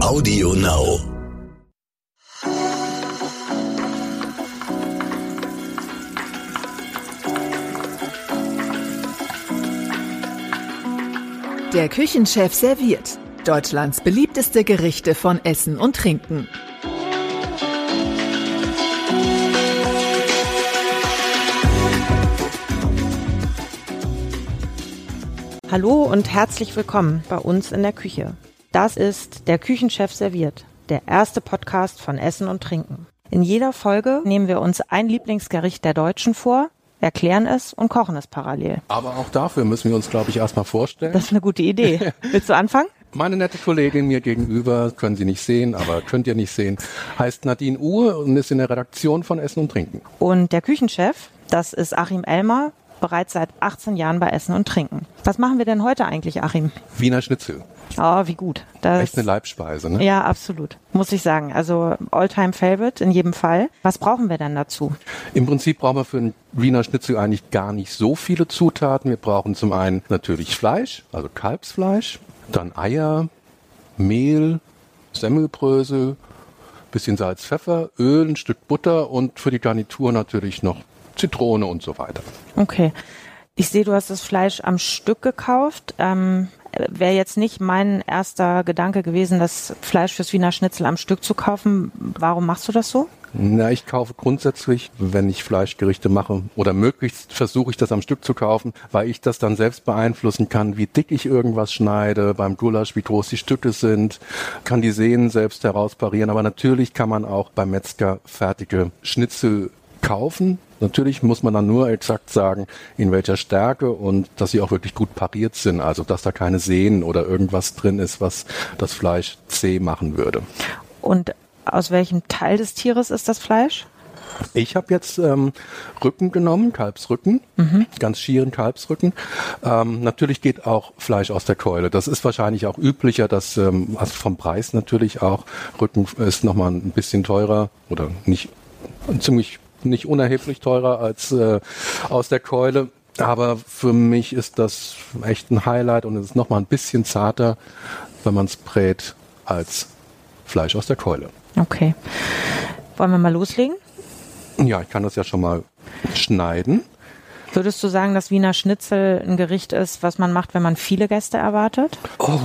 Audio Now. Der Küchenchef serviert Deutschlands beliebteste Gerichte von Essen und Trinken. Hallo und herzlich willkommen bei uns in der Küche. Das ist der Küchenchef serviert, der erste Podcast von Essen und Trinken. In jeder Folge nehmen wir uns ein Lieblingsgericht der Deutschen vor, erklären es und kochen es parallel. Aber auch dafür müssen wir uns, glaube ich, erstmal vorstellen. Das ist eine gute Idee. Willst du anfangen? Meine nette Kollegin mir gegenüber, können Sie nicht sehen, aber könnt ihr nicht sehen, heißt Nadine Uhr und ist in der Redaktion von Essen und Trinken. Und der Küchenchef, das ist Achim Elmer, bereits seit 18 Jahren bei Essen und Trinken. Was machen wir denn heute eigentlich, Achim? Wiener Schnitzel. Oh, wie gut. Das, Echt eine Leibspeise, ne? Ja, absolut. Muss ich sagen. Also Alltime Favorite in jedem Fall. Was brauchen wir denn dazu? Im Prinzip brauchen wir für einen Wiener Schnitzel eigentlich gar nicht so viele Zutaten. Wir brauchen zum einen natürlich Fleisch, also Kalbsfleisch, dann Eier, Mehl, Semmelbrösel, bisschen Salz, Pfeffer, Öl, ein Stück Butter und für die Garnitur natürlich noch Zitrone und so weiter. Okay. Ich sehe, du hast das Fleisch am Stück gekauft. Ähm, Wäre jetzt nicht mein erster Gedanke gewesen, das Fleisch fürs Wiener Schnitzel am Stück zu kaufen. Warum machst du das so? Na, ich kaufe grundsätzlich, wenn ich Fleischgerichte mache oder möglichst versuche ich das am Stück zu kaufen, weil ich das dann selbst beeinflussen kann, wie dick ich irgendwas schneide, beim Gulasch, wie groß die Stücke sind, kann die Sehnen selbst herausparieren. Aber natürlich kann man auch beim Metzger fertige Schnitzel kaufen. Natürlich muss man dann nur exakt sagen, in welcher Stärke und dass sie auch wirklich gut pariert sind. Also, dass da keine Sehnen oder irgendwas drin ist, was das Fleisch zäh machen würde. Und aus welchem Teil des Tieres ist das Fleisch? Ich habe jetzt ähm, Rücken genommen, Kalbsrücken, mhm. ganz schieren Kalbsrücken. Ähm, natürlich geht auch Fleisch aus der Keule. Das ist wahrscheinlich auch üblicher, dass ähm, also vom Preis natürlich auch Rücken ist nochmal ein bisschen teurer oder nicht ziemlich nicht unerheblich teurer als äh, aus der Keule. Aber für mich ist das echt ein Highlight und es ist nochmal ein bisschen zarter, wenn man es brät, als Fleisch aus der Keule. Okay. Wollen wir mal loslegen? Ja, ich kann das ja schon mal schneiden. Würdest du sagen, dass Wiener Schnitzel ein Gericht ist, was man macht, wenn man viele Gäste erwartet? Oh,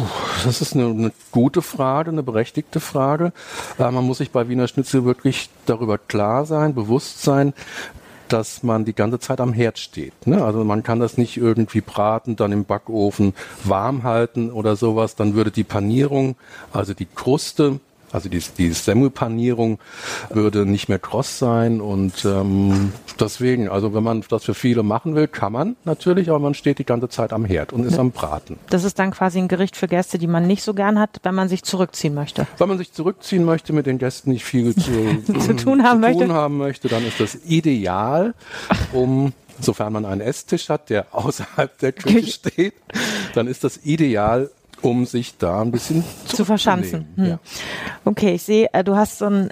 das ist eine, eine gute Frage, eine berechtigte Frage. Äh, man muss sich bei Wiener Schnitzel wirklich darüber klar sein, bewusst sein, dass man die ganze Zeit am Herd steht. Ne? Also man kann das nicht irgendwie braten, dann im Backofen warm halten oder sowas. Dann würde die Panierung, also die Kruste, also die, die Semmelpanierung würde nicht mehr kross sein und ähm, deswegen, also wenn man das für viele machen will, kann man natürlich, aber man steht die ganze Zeit am Herd und ist am Braten. Das ist dann quasi ein Gericht für Gäste, die man nicht so gern hat, wenn man sich zurückziehen möchte. Wenn man sich zurückziehen möchte, mit den Gästen nicht viel zu, zu tun, haben, zu möchte. tun haben möchte, dann ist das ideal, um sofern man einen Esstisch hat, der außerhalb der Küche steht, dann ist das ideal, um sich da ein bisschen zu verschanzen. Hm. Ja. Okay, ich sehe, äh, du hast so ein,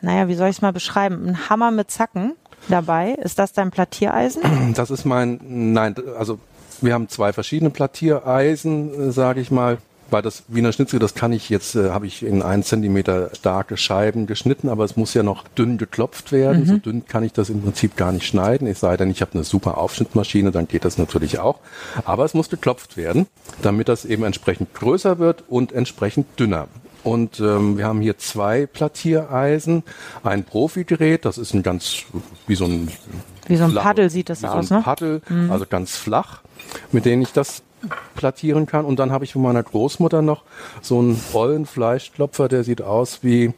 naja, wie soll ich es mal beschreiben? Ein Hammer mit Zacken dabei. Ist das dein Plattiereisen? Das ist mein, nein, also wir haben zwei verschiedene Plattiereisen, sage ich mal. Weil das Wiener Schnitzel, das kann ich jetzt, äh, habe ich in ein Zentimeter starke Scheiben geschnitten, aber es muss ja noch dünn geklopft werden. Mhm. So dünn kann ich das im Prinzip gar nicht schneiden. Es sei denn, ich habe eine super Aufschnittmaschine, dann geht das natürlich auch. Aber es muss geklopft werden, damit das eben entsprechend größer wird und entsprechend dünner. Und ähm, wir haben hier zwei Plattiereisen, ein Profi-Gerät, das ist ein ganz, wie so ein Wie so ein Paddel sieht das aus, so ein ne? Paddel, also ganz flach, mit denen ich das plattieren kann. Und dann habe ich von meiner Großmutter noch so einen vollen Fleischklopfer, der sieht aus wie,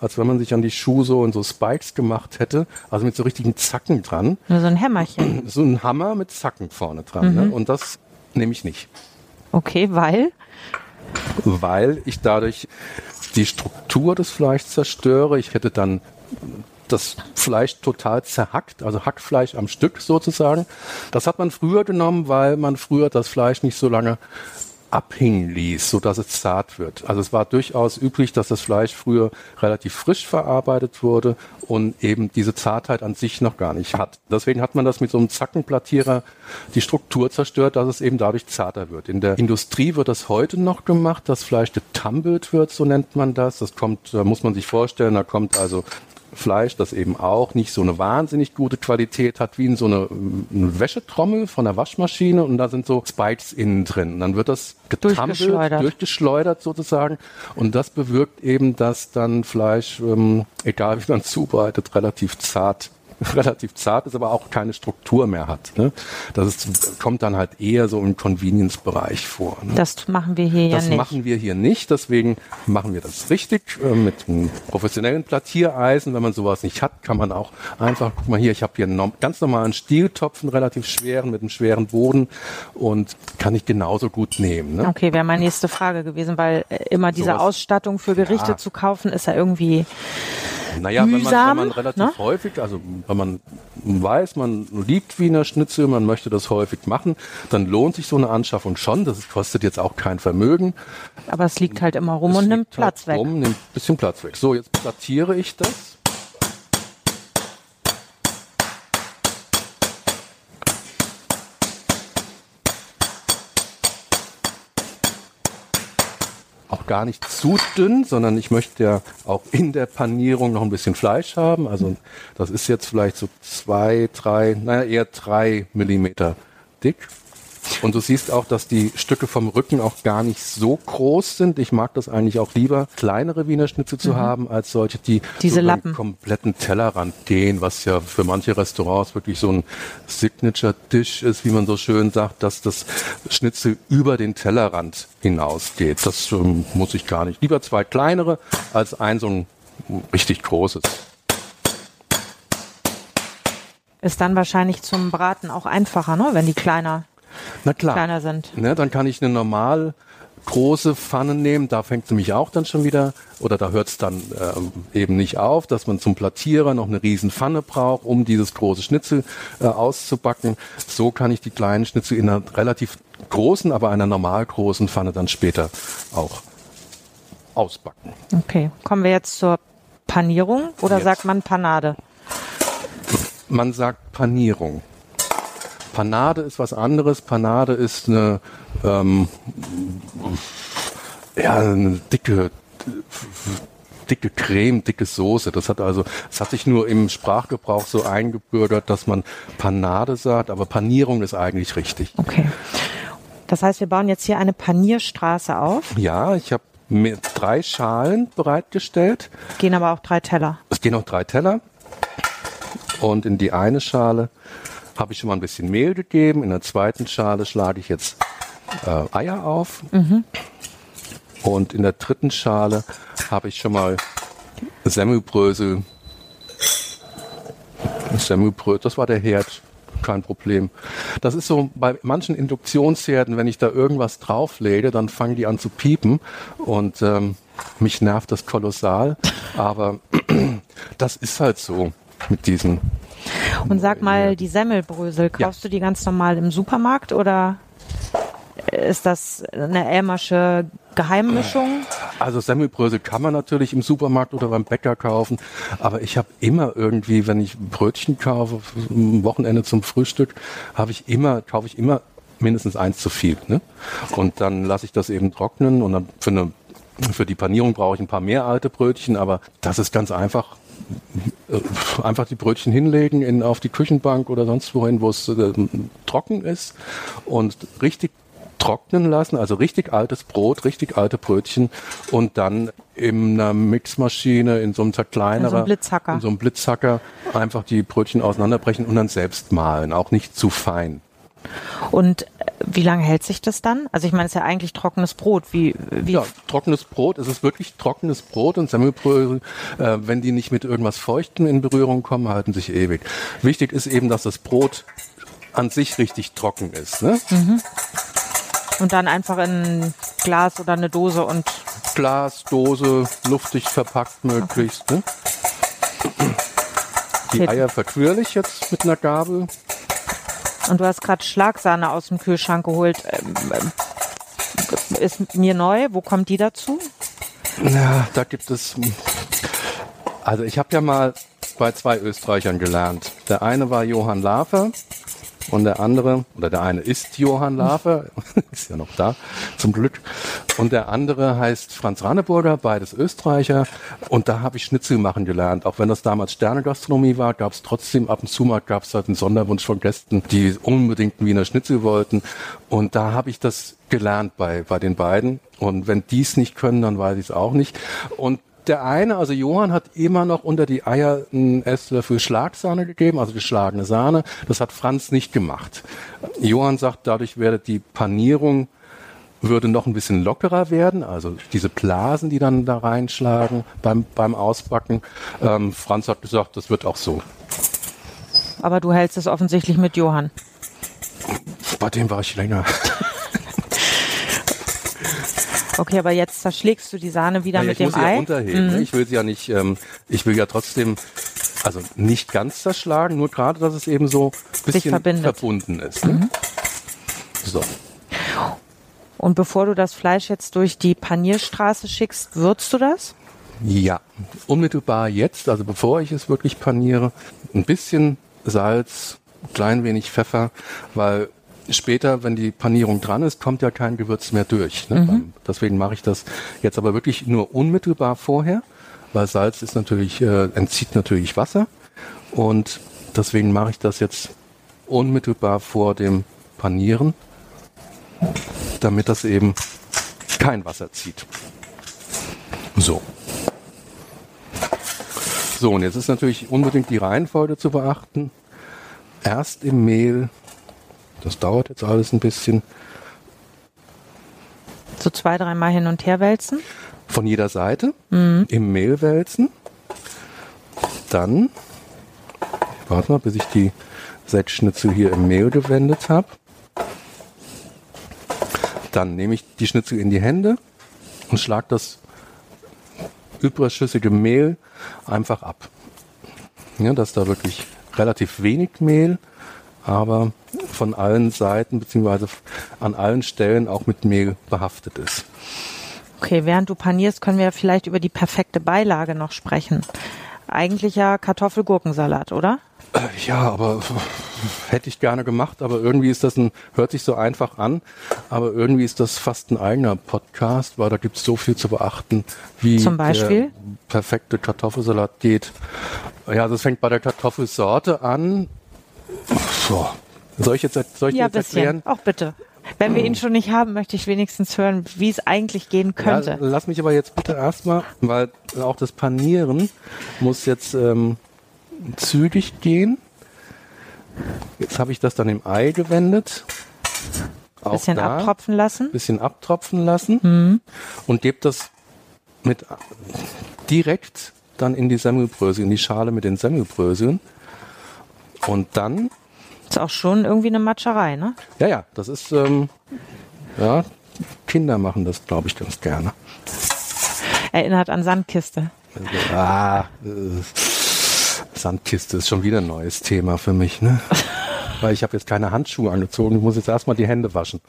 als wenn man sich an die Schuhe so in so Spikes gemacht hätte, also mit so richtigen Zacken dran. Nur so ein Hämmerchen. So ein Hammer mit Zacken vorne dran. Ne? Und das nehme ich nicht, Okay, weil? weil ich dadurch die Struktur des Fleischs zerstöre. Ich hätte dann das Fleisch total zerhackt, also Hackfleisch am Stück sozusagen. Das hat man früher genommen, weil man früher das Fleisch nicht so lange abhingen ließ, so dass es zart wird. Also es war durchaus üblich, dass das Fleisch früher relativ frisch verarbeitet wurde und eben diese Zartheit an sich noch gar nicht hat. Deswegen hat man das mit so einem Zackenplattierer die Struktur zerstört, dass es eben dadurch zarter wird. In der Industrie wird das heute noch gemacht, das Fleisch getumbelt wird, so nennt man das. Das kommt, da muss man sich vorstellen, da kommt also Fleisch, das eben auch nicht so eine wahnsinnig gute Qualität hat, wie in so eine, eine Wäschetrommel von der Waschmaschine und da sind so Spikes innen drin. Und dann wird das durchgeschleudert. durchgeschleudert sozusagen und das bewirkt eben, dass dann Fleisch, ähm, egal wie man zubereitet, relativ zart relativ zart ist, aber auch keine Struktur mehr hat. Ne? Das ist, kommt dann halt eher so im Convenience-Bereich vor. Ne? Das machen wir hier das ja nicht. Das machen wir hier nicht, deswegen machen wir das richtig äh, mit einem professionellen Plattiereisen. Wenn man sowas nicht hat, kann man auch einfach, guck mal hier, ich habe hier einen ganz normalen Stieltopf, einen relativ schweren, mit einem schweren Boden und kann ich genauso gut nehmen. Ne? Okay, wäre meine nächste Frage gewesen, weil äh, immer diese sowas, Ausstattung für Gerichte ja. zu kaufen, ist ja irgendwie naja, mühsam, wenn man, wenn man relativ ne? häufig, also wenn man weiß, man liebt Wiener Schnitzel, man möchte das häufig machen, dann lohnt sich so eine Anschaffung schon. Das kostet jetzt auch kein Vermögen. Aber es liegt halt immer rum es und nimmt Platz halt weg. Rum, nimmt ein bisschen Platz weg. So, jetzt plattiere ich das. Gar nicht zu dünn, sondern ich möchte ja auch in der Panierung noch ein bisschen Fleisch haben. Also das ist jetzt vielleicht so zwei, drei, naja, eher drei Millimeter dick. Und du siehst auch, dass die Stücke vom Rücken auch gar nicht so groß sind. Ich mag das eigentlich auch lieber, kleinere Wiener Schnitzel zu mhm. haben, als solche, die Diese über den kompletten Tellerrand gehen, was ja für manche Restaurants wirklich so ein Signature-Dish ist, wie man so schön sagt, dass das Schnitzel über den Tellerrand hinausgeht. Das ähm, muss ich gar nicht. Lieber zwei kleinere als ein so ein richtig großes. Ist dann wahrscheinlich zum Braten auch einfacher, ne? wenn die kleiner na klar. kleiner sind. Ne, dann kann ich eine normal große Pfanne nehmen, da fängt es nämlich auch dann schon wieder, oder da hört es dann äh, eben nicht auf, dass man zum Plattierer noch eine riesen Pfanne braucht, um dieses große Schnitzel äh, auszubacken. So kann ich die kleinen Schnitzel in einer relativ großen, aber einer normal großen Pfanne dann später auch ausbacken. Okay, kommen wir jetzt zur Panierung oder jetzt. sagt man Panade? Man sagt Panierung. Panade ist was anderes. Panade ist eine, ähm, ja, eine dicke, dicke Creme, dicke Soße. Das hat also, es hat sich nur im Sprachgebrauch so eingebürgert, dass man Panade sagt, aber Panierung ist eigentlich richtig. Okay. Das heißt, wir bauen jetzt hier eine Panierstraße auf. Ja, ich habe mir drei Schalen bereitgestellt. Gehen aber auch drei Teller. Es gehen auch drei Teller. Und in die eine Schale habe ich schon mal ein bisschen Mehl gegeben. In der zweiten Schale schlage ich jetzt äh, Eier auf. Mhm. Und in der dritten Schale habe ich schon mal Semmelbrösel. Semmelbrösel, das war der Herd, kein Problem. Das ist so bei manchen Induktionsherden, wenn ich da irgendwas drauflege, dann fangen die an zu piepen und ähm, mich nervt das kolossal. Aber das ist halt so mit diesen und sag mal, die Semmelbrösel, kaufst ja. du die ganz normal im Supermarkt oder ist das eine Elmersche Geheimmischung? Also Semmelbrösel kann man natürlich im Supermarkt oder beim Bäcker kaufen, aber ich habe immer irgendwie, wenn ich Brötchen kaufe, am Wochenende zum Frühstück, habe ich immer, kaufe ich immer mindestens eins zu viel. Ne? Und dann lasse ich das eben trocknen und dann für eine für die Panierung brauche ich ein paar mehr alte Brötchen, aber das ist ganz einfach einfach die Brötchen hinlegen in, auf die Küchenbank oder sonst wohin, wo es äh, trocken ist und richtig trocknen lassen, also richtig altes Brot, richtig alte Brötchen und dann in einer Mixmaschine, in so einem zerkleinerer, in so einem Blitzhacker, in so einem Blitzhacker einfach die Brötchen auseinanderbrechen und dann selbst mahlen, auch nicht zu fein. Und wie lange hält sich das dann? Also ich meine, es ist ja eigentlich trockenes Brot. Wie, wie ja, trockenes Brot. Es ist wirklich trockenes Brot und Semmelbrösel, äh, wenn die nicht mit irgendwas Feuchtem in Berührung kommen, halten sich ewig. Wichtig ist eben, dass das Brot an sich richtig trocken ist. Ne? Mhm. Und dann einfach in Glas oder eine Dose und Glas, Dose, luftig verpackt möglichst. Okay. Ne? Die Eier verquirle ich jetzt mit einer Und du hast gerade Schlagsahne aus dem Kühlschrank geholt. Ähm, ähm, ist mir neu. Wo kommt die dazu? Ja, da gibt es. Also ich habe ja mal bei zwei Österreichern gelernt. Der eine war Johann Lafer und der andere, oder der eine ist Johann Lafer, ist ja noch da, zum Glück. Und der andere heißt Franz Ranneburger, beides Österreicher. Und da habe ich Schnitzel machen gelernt. Auch wenn das damals Sternegastronomie war, gab es trotzdem ab und zu mal gab es halt einen Sonderwunsch von Gästen, die unbedingt Wiener Schnitzel wollten. Und da habe ich das gelernt bei, bei den beiden. Und wenn die es nicht können, dann weiß ich es auch nicht. Und der eine, also Johann, hat immer noch unter die Eier einen Esslöffel Schlagsahne gegeben, also geschlagene Sahne. Das hat Franz nicht gemacht. Johann sagt, dadurch werde die Panierung würde noch ein bisschen lockerer werden, also diese Blasen, die dann da reinschlagen beim, beim Ausbacken. Ähm, Franz hat gesagt, das wird auch so. Aber du hältst es offensichtlich mit Johann. Bei dem war ich länger. Okay, aber jetzt zerschlägst du die Sahne wieder naja, mit dem ich muss Ei. Ja unterheben. Mhm. Ich will sie ja nicht, ähm, ich will ja trotzdem, also nicht ganz zerschlagen, nur gerade, dass es eben so ein bisschen verbunden ist. Ne? So. Und bevor du das Fleisch jetzt durch die Panierstraße schickst, würzt du das? Ja, unmittelbar jetzt, also bevor ich es wirklich paniere, ein bisschen Salz, klein wenig Pfeffer, weil später, wenn die Panierung dran ist, kommt ja kein Gewürz mehr durch. Ne? Beim- Deswegen mache ich das jetzt aber wirklich nur unmittelbar vorher, weil Salz ist natürlich, äh, entzieht natürlich Wasser und deswegen mache ich das jetzt unmittelbar vor dem Panieren, damit das eben kein Wasser zieht. So. So, und jetzt ist natürlich unbedingt die Reihenfolge zu beachten. Erst im Mehl, das dauert jetzt alles ein bisschen, So zwei, dreimal hin und her wälzen. von jeder Seite im Mehl wälzen. Dann, warte mal, bis ich die sechs Schnitzel hier im Mehl gewendet habe. Dann nehme ich die Schnitzel in die Hände und schlage das überschüssige Mehl einfach ab. Ja, dass da wirklich relativ wenig Mehl, aber von allen Seiten beziehungsweise an allen Stellen auch mit Mehl behaftet ist. Okay, während du panierst, können wir vielleicht über die perfekte Beilage noch sprechen. Eigentlich ja Kartoffelgurkensalat, oder? Äh, Ja, aber hätte ich gerne gemacht, aber irgendwie ist das ein, hört sich so einfach an, aber irgendwie ist das fast ein eigener Podcast, weil da gibt es so viel zu beachten, wie Zum Beispiel? der perfekte Kartoffelsalat geht. Ja, das fängt bei der Kartoffelsorte an. So. Soll ich jetzt, soll ich ja, jetzt erklären? bisschen. Auch bitte. Wenn wir ihn schon nicht haben, möchte ich wenigstens hören, wie es eigentlich gehen könnte. Ja, lass mich aber jetzt bitte erstmal, weil auch das Panieren muss jetzt ähm, zügig gehen. Jetzt habe ich das dann im Ei gewendet. Auch bisschen da abtropfen lassen. bisschen abtropfen lassen und gebe das mit direkt dann in die Semmelbrösel, in die Schale mit den Semmelbröseln. Und dann, Ist auch schon irgendwie eine Matscherei, ne? ja, ja, das ist, ähm, ja, Kinder machen das, glaube ich, ganz gerne. Erinnert an Sandkiste. Ah, äh, Sandkiste ist schon wieder ein neues Thema für mich, ne? Weil ich habe jetzt keine Handschuhe angezogen, ich muss jetzt erstmal die Hände waschen.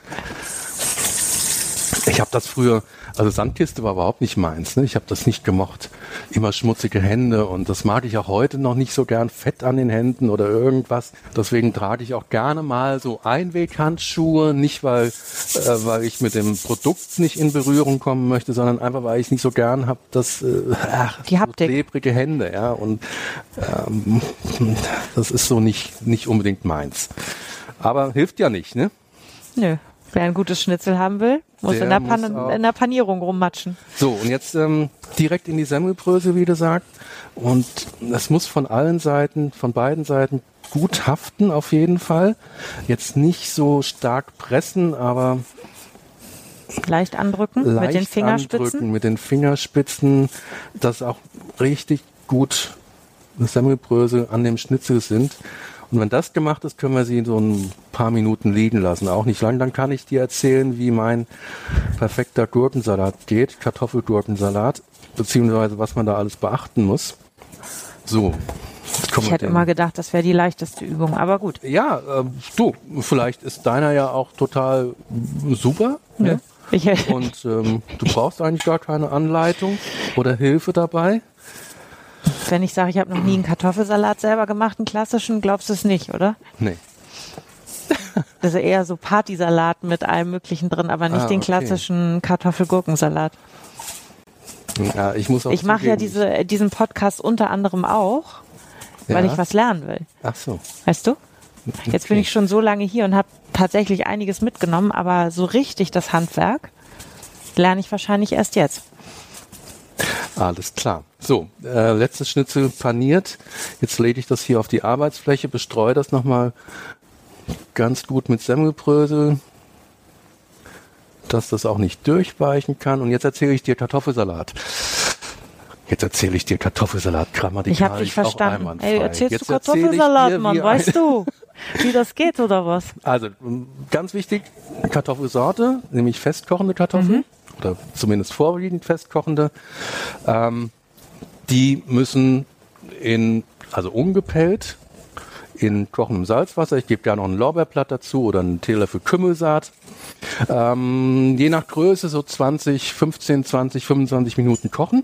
Ich habe das früher, also Sandkiste war überhaupt nicht meins, ne? Ich habe das nicht gemocht. Immer schmutzige Hände und das mag ich auch heute noch nicht so gern, Fett an den Händen oder irgendwas. Deswegen trage ich auch gerne mal so Einweghandschuhe, nicht weil, äh, weil ich mit dem Produkt nicht in Berührung kommen möchte, sondern einfach weil ich nicht so gern habe, dass äh, ach, Die Haptik. So klebrige Hände, ja. Und ähm, das ist so nicht, nicht unbedingt meins. Aber hilft ja nicht, ne? Nö. Wer ein gutes Schnitzel haben will, muss, in, der muss in der Panierung rummatschen. So, und jetzt ähm, direkt in die Semmelbrösel, wie gesagt. Und das muss von allen Seiten, von beiden Seiten gut haften, auf jeden Fall. Jetzt nicht so stark pressen, aber Leicht andrücken leicht mit den Fingerspitzen. andrücken mit den Fingerspitzen, dass auch richtig gut Semmelbrösel an dem Schnitzel sind. Und wenn das gemacht ist, können wir sie so ein paar Minuten liegen lassen. Auch nicht lang. Dann kann ich dir erzählen, wie mein perfekter Gurkensalat geht. Kartoffelgurkensalat. Beziehungsweise was man da alles beachten muss. So. Ich hätte immer gedacht, das wäre die leichteste Übung, aber gut. ja, äh, du, vielleicht ist deiner ja auch total super. Ne? Ich, Und ähm, du brauchst eigentlich gar keine Anleitung oder Hilfe dabei. Wenn ich sage, ich habe noch nie einen Kartoffelsalat selber gemacht, einen klassischen, glaubst du es nicht, oder? Nee. Also eher so Partysalat mit allem Möglichen drin, aber nicht Ah, den okay. klassischen Kartoffelgurkensalat. Ja, ich muss auch Ich mache ja diese, diesen Podcast unter anderem auch, weil Ja. ich was lernen will. Ach so. Weißt du? Jetzt bin ich schon so lange hier und habe tatsächlich einiges mitgenommen, aber so richtig das Handwerk lerne ich wahrscheinlich erst jetzt. Alles klar. So, äh, letztes Schnitzel paniert. Jetzt lege ich das hier auf die Arbeitsfläche, bestreue das nochmal ganz gut mit Semmelbrösel, dass das auch nicht durchweichen kann. Und jetzt erzähle ich dir Kartoffelsalat. Jetzt erzähle ich dir Kartoffelsalat grammatikalisch Ich habe dich verstanden. Ey, erzählst Jetzt du Kartoffelsalat, dir, Mann, weißt du, wie das geht oder was? Also ganz wichtig, Kartoffelsorte, nämlich festkochende Kartoffeln oder zumindest vorwiegend festkochende. Ähm, die müssen in, also ungepellt, in kochendem Salzwasser. Ich gebe gerne noch ein Lorbeerblatt dazu oder einen Teelöffel Kümmelsaat. Ähm, je nach Größe so 20, 15, 20, 25 Minuten kochen.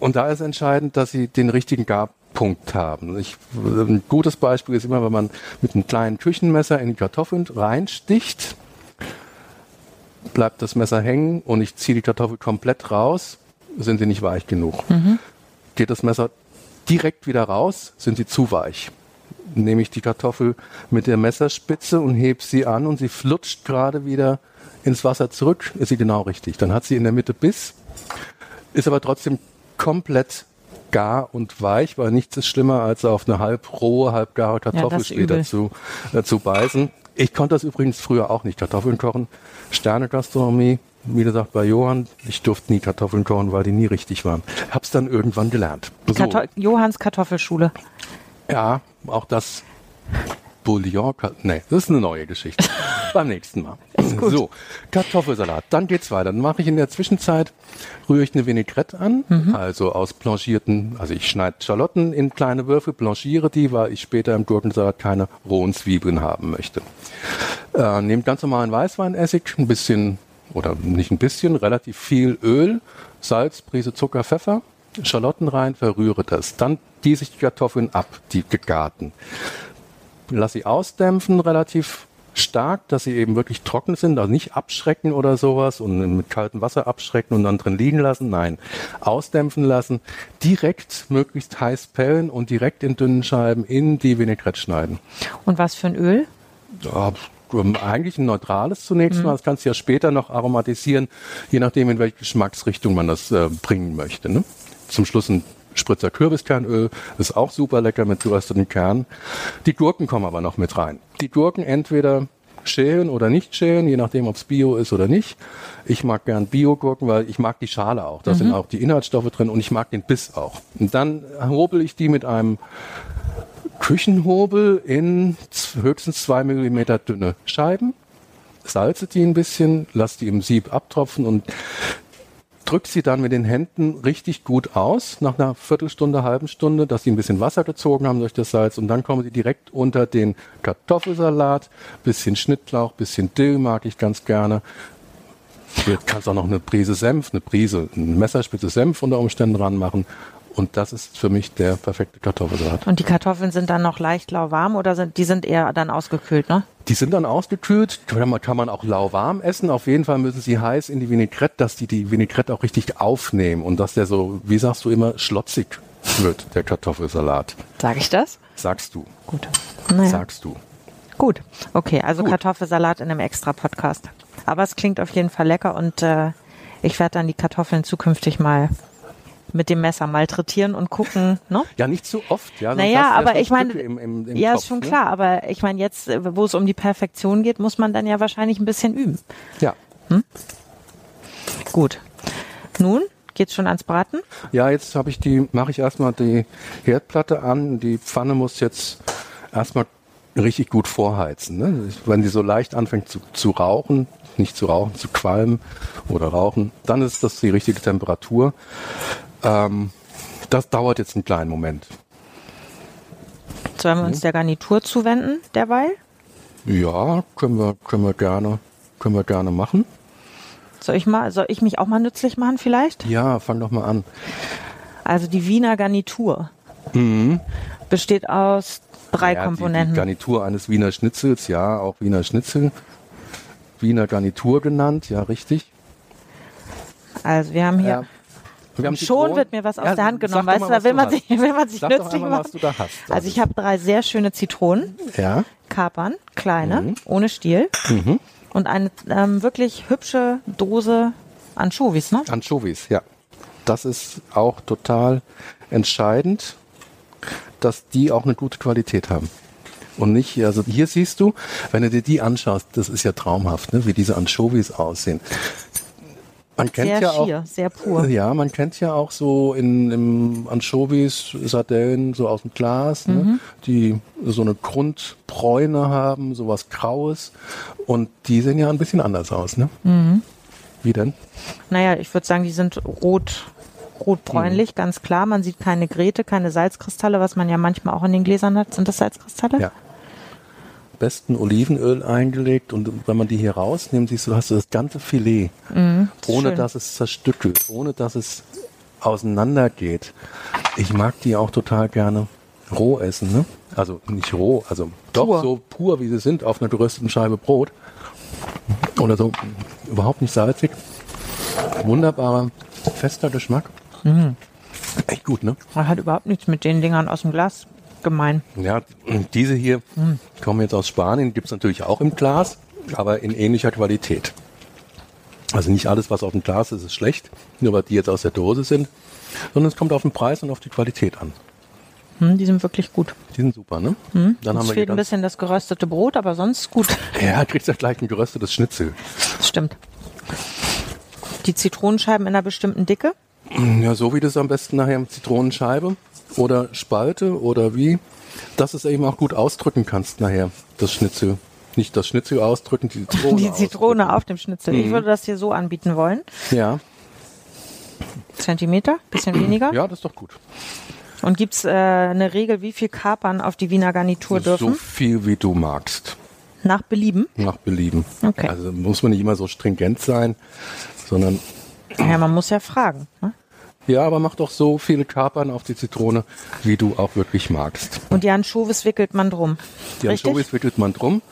Und da ist entscheidend, dass sie den richtigen Garpunkt haben. Ich, ein gutes Beispiel ist immer, wenn man mit einem kleinen Küchenmesser in die Kartoffeln reinsticht, bleibt das Messer hängen und ich ziehe die Kartoffel komplett raus, sind sie nicht weich genug. Geht das Messer direkt wieder raus, sind sie zu weich. Nehme ich die Kartoffel mit der Messerspitze und heb sie an und sie flutscht gerade wieder ins Wasser zurück, ist sie genau richtig. Dann hat sie in der Mitte Biss, ist aber trotzdem komplett gar und weich, weil nichts ist schlimmer, als auf eine halb rohe, halb gare Kartoffel ist später zu, äh, zu beißen. Ich konnte das übrigens früher auch nicht. Kartoffeln kochen, Sternegastronomie, wie gesagt bei Johann, ich durfte nie Kartoffeln kochen, weil die nie richtig waren. Hab's dann irgendwann gelernt. So, Karto Johanns Kartoffelschule. ja, auch das Bouillon, nee, das ist eine neue Geschichte. Beim nächsten Mal. So, Kartoffelsalat. Dann geht's weiter. Dann mache ich in der Zwischenzeit, rühre ich eine Vinaigrette an, also aus blanchierten, also ich schneide Schalotten in kleine Würfel, blanchiere die, weil ich später im Gurkensalat keine rohen Zwiebeln haben möchte. Äh, nehmt ganz normalen Weißweinessig, ein bisschen, oder nicht ein bisschen, relativ viel Öl, Salz, Prise Zucker, Pfeffer, Schalotten rein, verrühre das. Dann gieße ich die Kartoffeln ab, die gegarten. Lass sie ausdämpfen relativ stark, dass sie eben wirklich trocken sind, also nicht abschrecken oder sowas und mit kaltem Wasser abschrecken und dann drin liegen lassen. Nein, ausdämpfen lassen, direkt möglichst heiß pellen und direkt in dünnen Scheiben in die Vinaigrette schneiden. Und was für ein Öl? Ja, eigentlich ein neutrales zunächst mal. Das kannst du ja später noch aromatisieren, je nachdem, in welche Geschmacksrichtung man das äh, bringen möchte. Ne? Zum Schluss ein Spritzer Kürbiskernöl, ist auch super lecker mit gerösteten Kernen. Die Gurken kommen aber noch mit rein. Die Gurken entweder schälen oder nicht schälen, je nachdem, ob es Bio ist oder nicht. Ich mag gern Bio-Gurken, weil ich mag die Schale auch. Da sind auch die Inhaltsstoffe drin und ich mag den Biss auch. Und dann hobel ich die mit einem Küchenhobel in höchstens zwei Millimeter dünne Scheiben, salze die ein bisschen, lass die im Sieb abtropfen und drück sie dann mit den Händen richtig gut aus, nach einer Viertelstunde, halben Stunde, dass sie ein bisschen Wasser gezogen haben durch das Salz und dann kommen sie direkt unter den Kartoffelsalat, bisschen Schnittlauch, bisschen Dill mag ich ganz gerne. Du kannst auch noch eine Prise Senf, eine Prise, eine Messerspitze Senf unter Umständen ranmachen. Und das ist für mich der perfekte Kartoffelsalat. Und die Kartoffeln sind dann noch leicht lauwarm oder sind die sind eher dann ausgekühlt, ne? Die sind dann ausgekühlt, kann man, kann man auch lauwarm essen. Auf jeden Fall müssen sie heiß in die Vinaigrette, dass die die Vinaigrette auch richtig aufnehmen und dass der so, wie sagst du immer, schlotzig wird, der Kartoffelsalat. Sage ich das? Sagst du, Gut. Naja. sagst du. Gut. Okay, also Gut. Kartoffelsalat in einem extra Podcast. Aber es klingt auf jeden Fall lecker und äh, ich werde dann die Kartoffeln zukünftig mal mit dem Messer malträtieren und gucken, ne? Ja, nicht zu oft, ja. Naja, aber ich meine, ja, Kopf, ist schon ne? klar, aber ich meine jetzt, äh, wo es um die Perfektion geht, muss man dann ja wahrscheinlich ein bisschen üben. Ja. Gut. Nun geht's schon ans Braten. Ja, jetzt habe ich die, mache ich erstmal die Herdplatte an. Die Pfanne muss jetzt erstmal richtig gut vorheizen. Ne? Wenn die so leicht anfängt zu, zu rauchen, nicht zu rauchen, zu qualmen oder rauchen, dann ist das die richtige Temperatur. Ähm, das dauert jetzt einen kleinen Moment. Sollen wir uns der Garnitur zuwenden derweil? Ja, können wir, können wir gerne, können wir gerne machen. Soll ich mal, soll ich mich auch mal nützlich machen vielleicht? Ja, fang doch mal an. Also die Wiener Garnitur besteht aus drei Mhm. Ja, Komponenten. Die, die Garnitur eines Wiener Schnitzels, ja, auch Wiener Schnitzel. Wiener Garnitur genannt, ja, richtig. also wir haben hier Ja. Wir schon wird mir was aus Ja, der Hand genommen, weißt mal, du, da will man sich, will man sich Sag nützlich einmal, machen. was du da hast. Also ich habe drei sehr schöne Zitronen, Ja, Kapern, kleine, Mhm. ohne Stiel und eine ähm, wirklich hübsche Dose Anchovies, ne? Anchovies, ja. Das ist auch total entscheidend, dass die auch eine gute Qualität haben. Und nicht, also hier siehst du, wenn du dir die anschaust, das ist ja traumhaft, ne, wie diese Anchovies aussehen. Man kennt Sehr ja auch, schier, sehr pur. Ja, man kennt ja auch so in, im Anchovies, Sardellen so aus dem Glas, Mhm. ne, die so eine Grundbräune haben, sowas Graues. Und die sehen ja ein bisschen anders aus, ne? Mhm. Wie denn? Naja, ich würde sagen, die sind rot, Mhm. rotbräunlich, ganz klar. Man sieht keine Grete, keine Salzkristalle, was man ja manchmal auch in den Gläsern hat. Sind das Salzkristalle? Ja. Besten Olivenöl eingelegt und wenn man die hier rausnimmt, siehst du, hast du das ganze Filet, ist ohne schön. dass es zerstückelt, ohne dass es auseinandergeht. Ich mag die auch total gerne roh essen, ne? Also nicht roh, also doch Pur. so pur, wie sie sind, auf einer gerösteten Scheibe Brot. Oder so, überhaupt nicht salzig. Wunderbarer, fester Geschmack. Mhm. Echt gut, ne? Man hat überhaupt nichts mit den Dingern aus dem Glas gemein. Ja, diese hier kommen jetzt aus Spanien, gibt es natürlich auch im Glas, aber in ähnlicher Qualität. Also nicht alles, was auf dem Glas ist, ist schlecht, nur weil die jetzt aus der Dose sind, sondern es kommt auf den Preis und auf die Qualität an. Hm, die sind wirklich gut. Die sind super, ne? Dann Uns haben wir fehlt ein bisschen das geröstete Brot, aber sonst gut. ja, kriegst du gleich ein geröstetes Schnitzel. Das stimmt. Die Zitronenscheiben in einer bestimmten Dicke. Ja, so wie das am besten nachher mit Zitronenscheibe oder Spalte oder wie, dass es eben auch gut ausdrücken kannst nachher, das Schnitzel. Nicht das Schnitzel ausdrücken, die Zitrone. Die Zitrone ausdrücken. auf dem Schnitzel. Mhm. Ich würde das hier so anbieten wollen. Ja, Zentimeter, bisschen weniger. ja, das ist doch gut. Und gibt's äh, eine Regel, wie viel Kapern auf die Wiener Garnitur So dürfen? viel wie du magst. Nach Belieben. Nach Belieben. Okay. Also muss man nicht immer so stringent sein, sondern Ja, man muss ja fragen. Ne? Ja, aber mach doch so viele Kapern auf die Zitrone, wie du auch wirklich magst. Und die Anchovies wickelt man drum. Die Richtig? Anchovies wickelt man drum.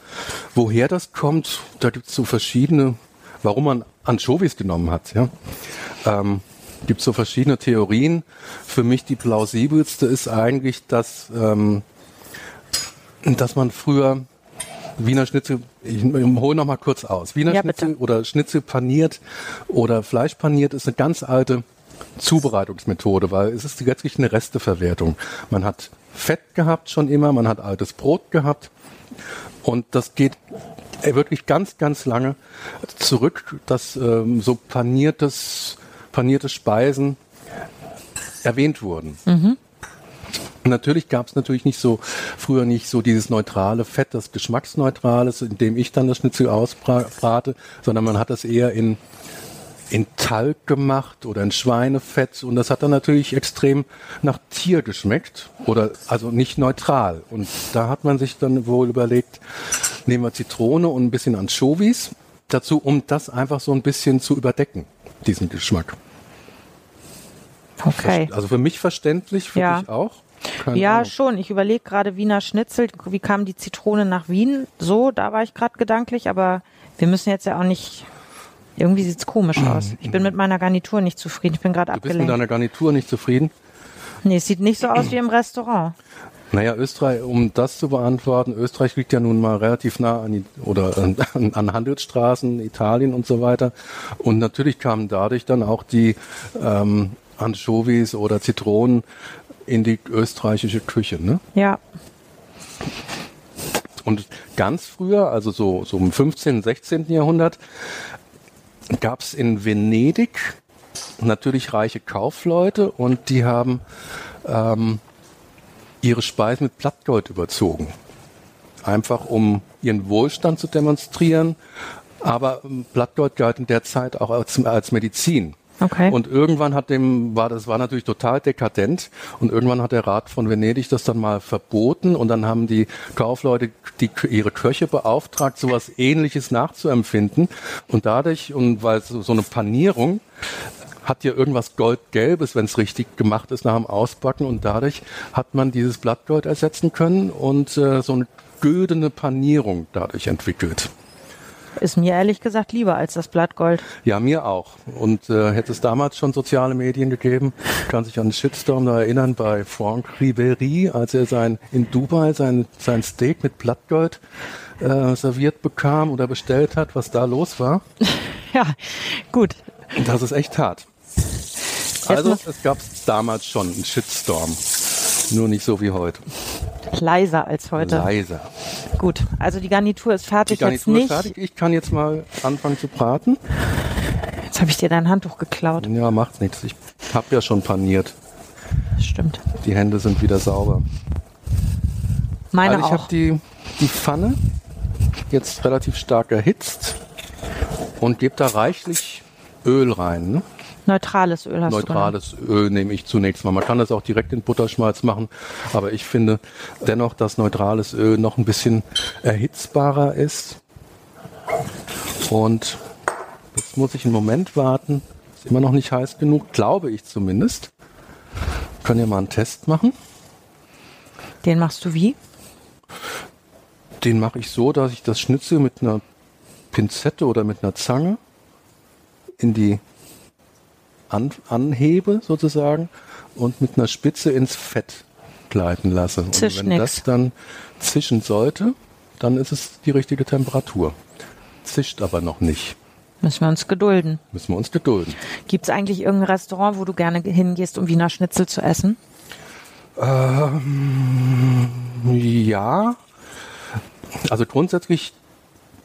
Woher das kommt, da gibt es so verschiedene, warum man Anchovies genommen hat. Ja? Ähm, gibt so verschiedene Theorien. Für mich die plausibelste ist eigentlich, dass, ähm, dass man früher Wiener Schnitzel, ich hole noch mal kurz aus. Wiener Ja, Schnitzel bitte. oder Schnitzel paniert oder Fleisch paniert ist eine ganz alte Zubereitungsmethode, weil es ist letztlich eine Resteverwertung. Man hat Fett gehabt schon immer, man hat altes Brot gehabt und das geht wirklich ganz, ganz lange zurück, dass ähm, so paniertes, panierte Speisen erwähnt wurden. Natürlich gab es natürlich nicht so, früher nicht so dieses neutrale Fett, das geschmacksneutrales, in dem ich dann das Schnitzel ausbrate, sondern man hat das eher in, in Talg gemacht oder in Schweinefett und das hat dann natürlich extrem nach Tier geschmeckt oder also nicht neutral. Und da hat man sich dann wohl überlegt, nehmen wir Zitrone und ein bisschen Anchovies dazu, um das einfach so ein bisschen zu überdecken, diesen Geschmack. Okay. Also für mich verständlich, für Ja. dich auch? Keine Ja, Ahnung. schon. Ich überlege gerade Wiener Schnitzel. Wie kam die Zitrone nach Wien? So, da war ich gerade gedanklich, aber wir müssen jetzt ja auch nicht. Irgendwie sieht's komisch aus. Ich bin mit meiner Garnitur nicht zufrieden. Ich bin gerade Du bist mit abgelenkt. deiner Garnitur nicht zufrieden? Nee, es sieht nicht so aus wie im Restaurant. Naja, Österreich, um das zu beantworten, Österreich liegt ja nun mal relativ nah an, die, oder an, an Handelsstraßen, Italien und so weiter. Und natürlich kamen dadurch dann auch die ähm, Anchovies oder Zitronen in die österreichische Küche. Ne? Ja. Und ganz früher, also so, so im 15., 16. Jahrhundert, gab es in Venedig natürlich reiche Kaufleute und die haben ähm, ihre Speisen mit Blattgold überzogen. Einfach um ihren Wohlstand zu demonstrieren. Aber ähm, Blattgold galt in der Zeit auch als, als Medizin. Okay. Und irgendwann hat dem, war das war natürlich total dekadent und irgendwann hat der Rat von Venedig das dann mal verboten und dann haben die Kaufleute die, ihre Köche beauftragt, sowas ähnliches nachzuempfinden. Und dadurch, und weil so, so eine Panierung hat ja irgendwas Goldgelbes, wenn es richtig gemacht ist nach dem Ausbacken und dadurch hat man dieses Blattgold ersetzen können und äh, so eine gödene Panierung dadurch entwickelt. Ist mir ehrlich gesagt lieber als das Blattgold. Ja, mir auch. Und äh, hätte es damals schon soziale Medien gegeben, kann sich an den Shitstorm da erinnern bei Franck Ribéry, als er sein in Dubai sein, sein Steak mit Blattgold äh, serviert bekam oder bestellt hat, was da los war. ja, gut. Das ist echt hart. Also, es gab damals schon einen Shitstorm. Nur nicht so wie heute. Leiser als heute. Leiser. Gut, also die Garnitur ist fertig. Die Garnitur jetzt ist fertig. Ich kann jetzt mal anfangen zu braten. Jetzt habe ich dir dein Handtuch geklaut. Ja, macht nichts. Ich habe ja schon paniert. Stimmt. Die Hände sind wieder sauber. Meine also ich habe die, die Pfanne jetzt relativ stark erhitzt und gebe da reichlich Öl rein. Ne? Neutrales Öl hast Neutrales Öl nehme ich zunächst mal. Man kann das auch direkt in Butterschmalz machen, aber ich finde dennoch, dass neutrales Öl noch ein bisschen erhitzbarer ist. Und jetzt muss ich einen Moment warten. Ist immer noch nicht heiß genug, glaube ich zumindest. Können ja mal einen Test machen. du. Den machst du wie? Den mache ich so, dass ich das Schnitzel mit einer Pinzette oder mit einer Zange in die an, anhebe sozusagen und mit einer Spitze ins Fett gleiten lasse. Und wenn nix. das dann zischen sollte, dann ist es die richtige Temperatur. Zischt aber noch nicht. Müssen wir uns gedulden. Müssen wir uns gedulden. Gibt es eigentlich irgendein Restaurant, wo du gerne hingehst, um Wiener Schnitzel zu essen? Ähm, ja. Also grundsätzlich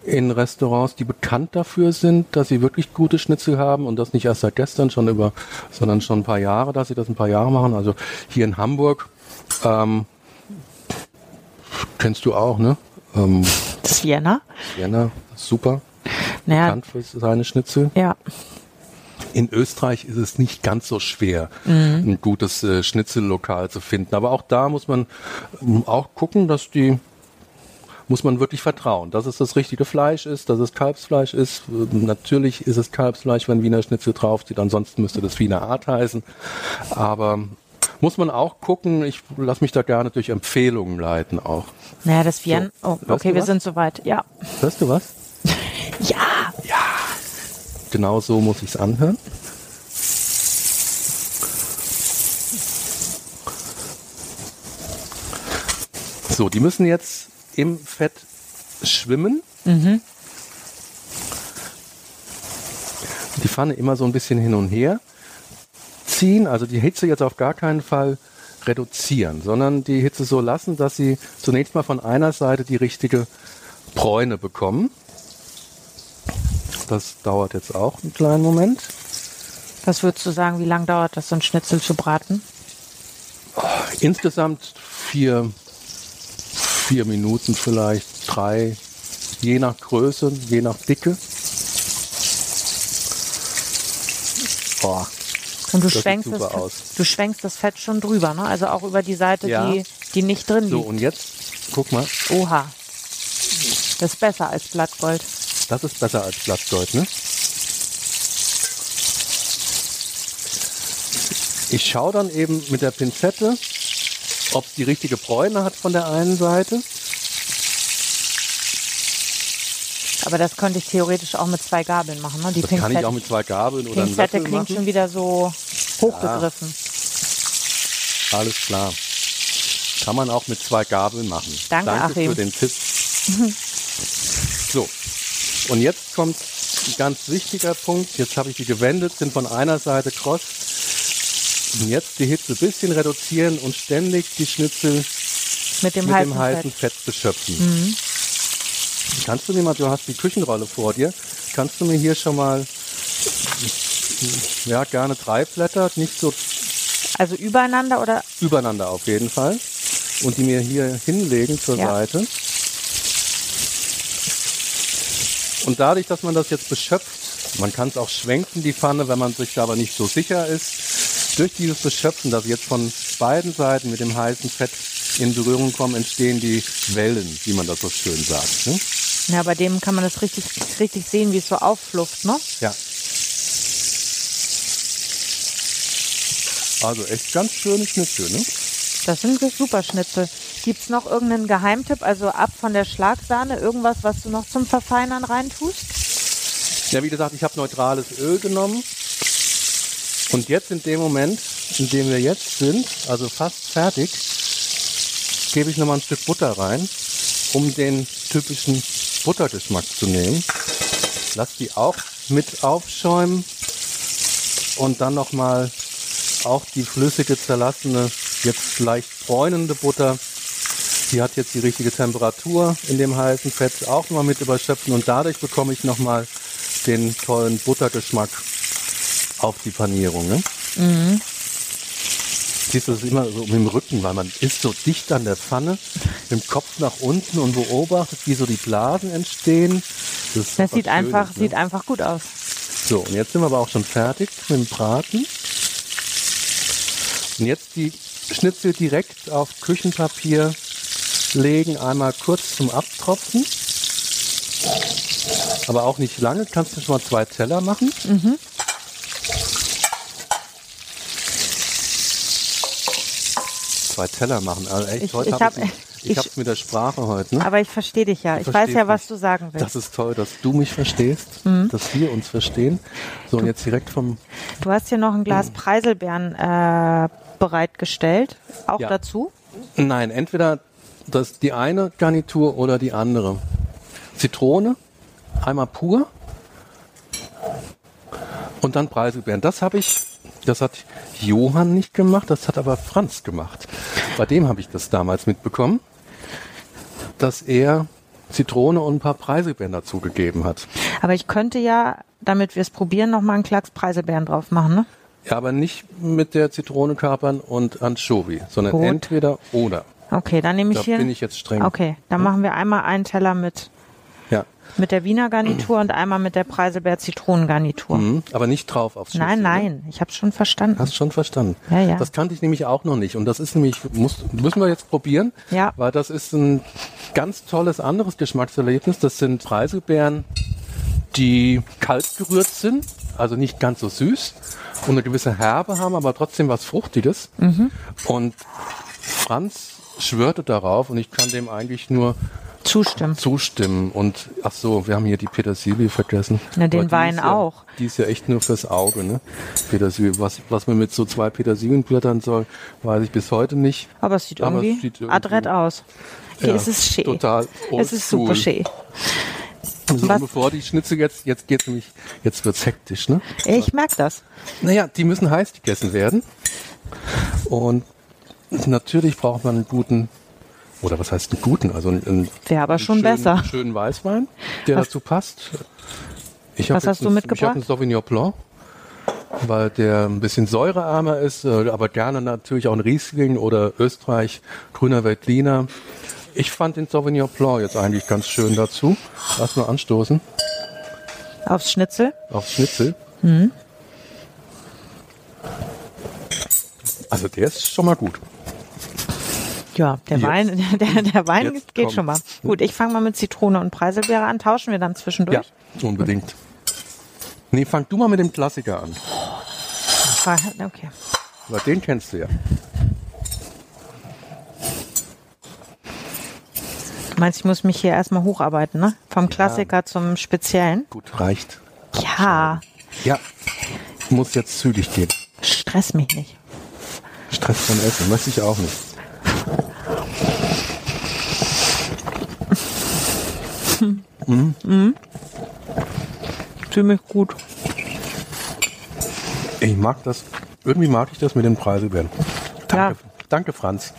in Restaurants, die bekannt dafür sind, dass sie wirklich gute Schnitzel haben und das nicht erst seit gestern schon über, sondern schon ein paar Jahre, dass sie das ein paar Jahre machen. Also hier in Hamburg, ähm, kennst du auch, ne? Ähm, Vienna. Vienna, super, Naja, bekannt für seine Schnitzel. ja. In Österreich ist es nicht ganz so schwer, ein gutes äh, Schnitzellokal zu finden. Aber auch da muss man ähm, auch gucken, dass die muss man wirklich vertrauen, dass es das richtige Fleisch ist, dass es Kalbsfleisch ist. Natürlich ist es Kalbsfleisch, wenn Wiener Schnitzel draufsteht, ansonsten müsste das Wiener Art heißen. Aber muss man auch gucken, ich lasse mich da gerne durch Empfehlungen leiten auch. Naja, das Vienna. So, Oh, okay, wir was? sind soweit. Ja. Hörst du was? Ja. Genau so muss ich es anhören. So, die müssen jetzt im Fett schwimmen. Die Pfanne immer so ein bisschen hin und her ziehen, also die Hitze jetzt auf gar keinen Fall reduzieren, sondern die Hitze so lassen, dass sie zunächst mal von einer Seite die richtige Bräune bekommen. Das dauert jetzt auch einen kleinen Moment. Was würdest du sagen, wie lange dauert das, so ein Schnitzel zu braten? Insgesamt vier, vier Minuten vielleicht, drei, je nach Größe, je nach Dicke. Boah, Und du Das sieht schwenkst super das, aus. du schwenkst das Fett schon drüber, ne? Also auch über die Seite, Ja. die, die nicht drin so liegt. und jetzt, guck mal, Oha. Das ist besser als Blattgold. das ist besser als Blattgold, ne? Ich schaue dann eben mit der Pinzette, ob es die richtige Bräune hat von der einen Seite. Aber das könnte ich theoretisch auch mit zwei Gabeln machen, ne? Die Das kann ich Pinzette, auch mit zwei Gabeln oder Pinzette klingt machen. schon wieder so hochgegriffen. Alles klar. Kann man auch mit zwei Gabeln machen. Danke, Achim. für den Tipp. so, und jetzt kommt ein ganz wichtiger Punkt. Jetzt habe ich die gewendet, sind von einer Seite kross. Und jetzt die Hitze ein bisschen reduzieren und ständig die Schnitzel Mit dem mit heißen dem heißen Fett. Fett beschöpfen. Kannst du mir mal, du hast die Küchenrolle vor dir, kannst du mir hier schon mal, ja, gerne drei Blätter, nicht so Also übereinander oder übereinander auf jeden Fall. Und die mir hier hinlegen zur Ja. Seite. Und dadurch, dass man das jetzt beschöpft, Man kann es auch schwenken, die Pfanne, wenn man sich da aber nicht so sicher ist. Durch dieses Beschöpfen, das jetzt von beiden Seiten mit dem heißen Fett in Berührung kommen, entstehen die Wellen, wie man das so schön sagt. Ne? Ja, bei dem kann man das richtig, richtig sehen, wie es so aufflucht, ne? Ja. Also echt ganz schöne Schnitzel, ne? Das sind super Schnitzel. Gibt's noch irgendeinen Geheimtipp, also ab von der Schlagsahne, irgendwas, was du noch zum Verfeinern reintust? Ja, wie gesagt, ich habe neutrales Öl genommen. Und jetzt in dem Moment, in dem wir jetzt sind, also fast fertig, gebe ich nochmal ein Stück Butter rein, um den typischen Buttergeschmack zu nehmen. Lass die auch mit aufschäumen und dann nochmal auch die flüssige, zerlassene, jetzt leicht bräunende Butter. Die hat jetzt die richtige Temperatur in dem heißen Fett auch nochmal mit überschöpfen und dadurch bekomme ich nochmal den tollen Buttergeschmack auf die Panierung. Ne? Mhm. Siehst du, das ist immer so mit dem Rücken, weil man ist so dicht an der Pfanne, mit dem Kopf nach unten und beobachtet, wie so die Blasen entstehen. Das, das sieht, einfach, ne? sieht einfach gut aus. So, und jetzt sind wir aber auch schon fertig mit dem Braten. Und jetzt die Schnitzel direkt auf Küchenpapier legen, einmal kurz zum Abtropfen. Aber auch nicht lange, kannst du schon mal zwei Teller machen. Mhm. Zwei Teller machen. Also echt, ich, heute habe ich, ich, ich hab's mit der Sprache heute. Ne? Aber ich verstehe dich ja. Ich weiß ja, was du sagen willst. Das ist toll, dass du mich verstehst, mhm. dass wir uns verstehen. So, du, und jetzt direkt vom... Du hast hier noch ein Glas mhm. Preiselbeeren äh, bereitgestellt. Auch ja. dazu? Nein, entweder das die eine Garnitur oder die andere. Zitrone, einmal pur und dann Preiselbeeren. Das habe ich das hat Johann nicht gemacht, das hat aber Franz gemacht. Bei dem habe ich das damals mitbekommen, dass er Zitrone und ein paar Preiselbeeren dazugegeben hat. Aber ich könnte ja, damit wir es probieren, noch mal einen Klacks Preiselbeeren drauf machen, ne? Ja, aber nicht mit der Zitrone kapern und Anchovy, sondern Gut. entweder oder. Okay, dann nehme ich da hier. bin ich jetzt streng. Okay, dann hm? machen wir einmal einen Teller mit mit der Wiener Garnitur und einmal mit der Preiselbeer Zitronengarnitur. Mhm, aber nicht drauf aufs Schnitzel, Nein, nein, ne? ich habe schon verstanden. Hast schon verstanden. Ja, ja. Das kannte ich nämlich auch noch nicht und das ist nämlich muss, müssen wir jetzt probieren, ja. weil das ist ein ganz tolles anderes Geschmackserlebnis. Das sind Preiselbeeren, die kalt gerührt sind, also nicht ganz so süß und eine gewisse Herbe haben, aber trotzdem was Fruchtiges. Mhm. Und Franz schwörte darauf und ich kann dem eigentlich nur Zustimmen. Zustimmen. Und ach so, wir haben hier die Petersilie vergessen. Na, den Wein ja, auch. Die ist ja echt nur fürs Auge, ne? Petersilie. Was, was man mit so zwei Petersilienblättern soll, weiß ich bis heute nicht. Aber es sieht irgendwie, es sieht irgendwie adrett aus. Hier ja, ist es schön. Total Es ist super schön. So, bevor die Schnitzel jetzt, jetzt geht's nämlich, jetzt wird's hektisch, ne? Ich merke das. Naja, die müssen heiß gegessen werden. Und natürlich braucht man einen guten oder was heißt einen guten? Also einen, Wäre aber schon schönen, besser. schönen Weißwein, der was, dazu passt. Ich was hast du mitgebracht? Ich habe einen Sauvignon Blanc, weil der ein bisschen säurearmer ist, äh, aber gerne natürlich auch ein Riesling oder Österreich, grüner Veltliner. Ich fand den Sauvignon Blanc jetzt eigentlich ganz schön dazu. Lass mal anstoßen. Aufs Schnitzel? Aufs Schnitzel. Mhm. Also der ist schon mal gut. Ja, der Jetzt. Wein, der, der Wein Jetzt geht kommt. schon mal. Gut, ich fange mal mit Zitrone und Preiselbeere an. Tauschen wir dann zwischendurch? Ja, unbedingt. Nee, fang du mal mit dem Klassiker an. Okay. Aber den kennst du ja. Du meinst, ich muss mich hier erstmal hocharbeiten, ne? Vom Klassiker ja. zum Speziellen? Gut, reicht. Ja. Ja, muss jetzt zügig gehen. Stress mich nicht. Stress von Essen, möchte ich auch nicht. Mhm. Mhm. Ziemlich gut. Ich mag das, irgendwie mag ich das mit den Preiselbeeren. Danke, ja. danke Franz.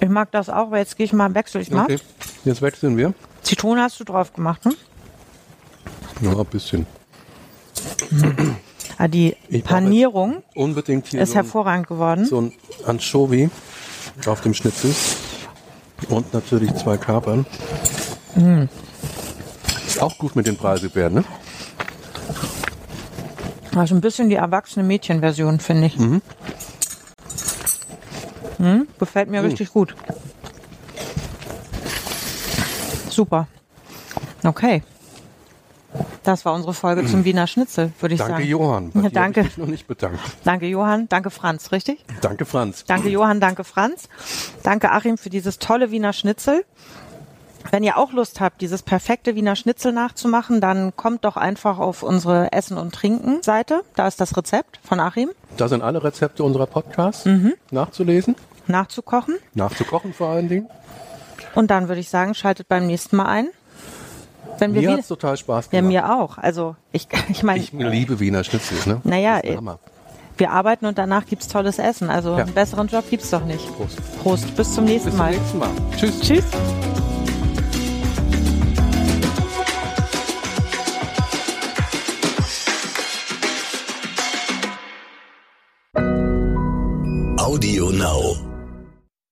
Ich mag das auch, aber jetzt gehe ich mal wechseln. Ich okay, jetzt wechseln wir. Zitrone hast du drauf gemacht, ne? Ja, ein bisschen. Mhm. Ah, die ich Panierung unbedingt hier ist so hervorragend geworden. So ein Anchovy auf dem Schnitzel und natürlich zwei Kapern. Mm. Auch gut mit den Preiselbeeren, ne? Also ein bisschen die erwachsene Mädchenversion, finde ich. Mhm. Hm, gefällt mir mhm. richtig gut. Super. Okay. Das war unsere Folge zum Wiener Schnitzel, würde ich danke, sagen. Johann. Ja, danke. Ich noch nicht bedankt. Danke, Johann. Danke, Franz. Richtig? Danke, Franz. Danke, Johann. Danke, Franz. Danke, Achim, für dieses tolle Wiener Schnitzel. Wenn ihr auch Lust habt, dieses perfekte Wiener Schnitzel nachzumachen, dann kommt doch einfach auf unsere Essen und Trinken Seite. Da ist das Rezept von Achim. Da sind alle Rezepte unserer Podcasts mhm. nachzulesen. Nachzukochen. Nachzukochen vor allen Dingen. Und dann würde ich sagen, schaltet beim nächsten Mal ein. Wenn wir mir hat total Spaß gemacht. Ja, mir auch. Also ich, ich meine. Ich liebe Wiener Schnitzel. Ne? Naja, wir arbeiten und danach gibt es tolles Essen. Also ja. einen besseren Job gibt es doch nicht. Prost. Prost. Bis zum nächsten Mal. Bis zum nächsten Mal. Tschüss. Tschüss. Audio Now.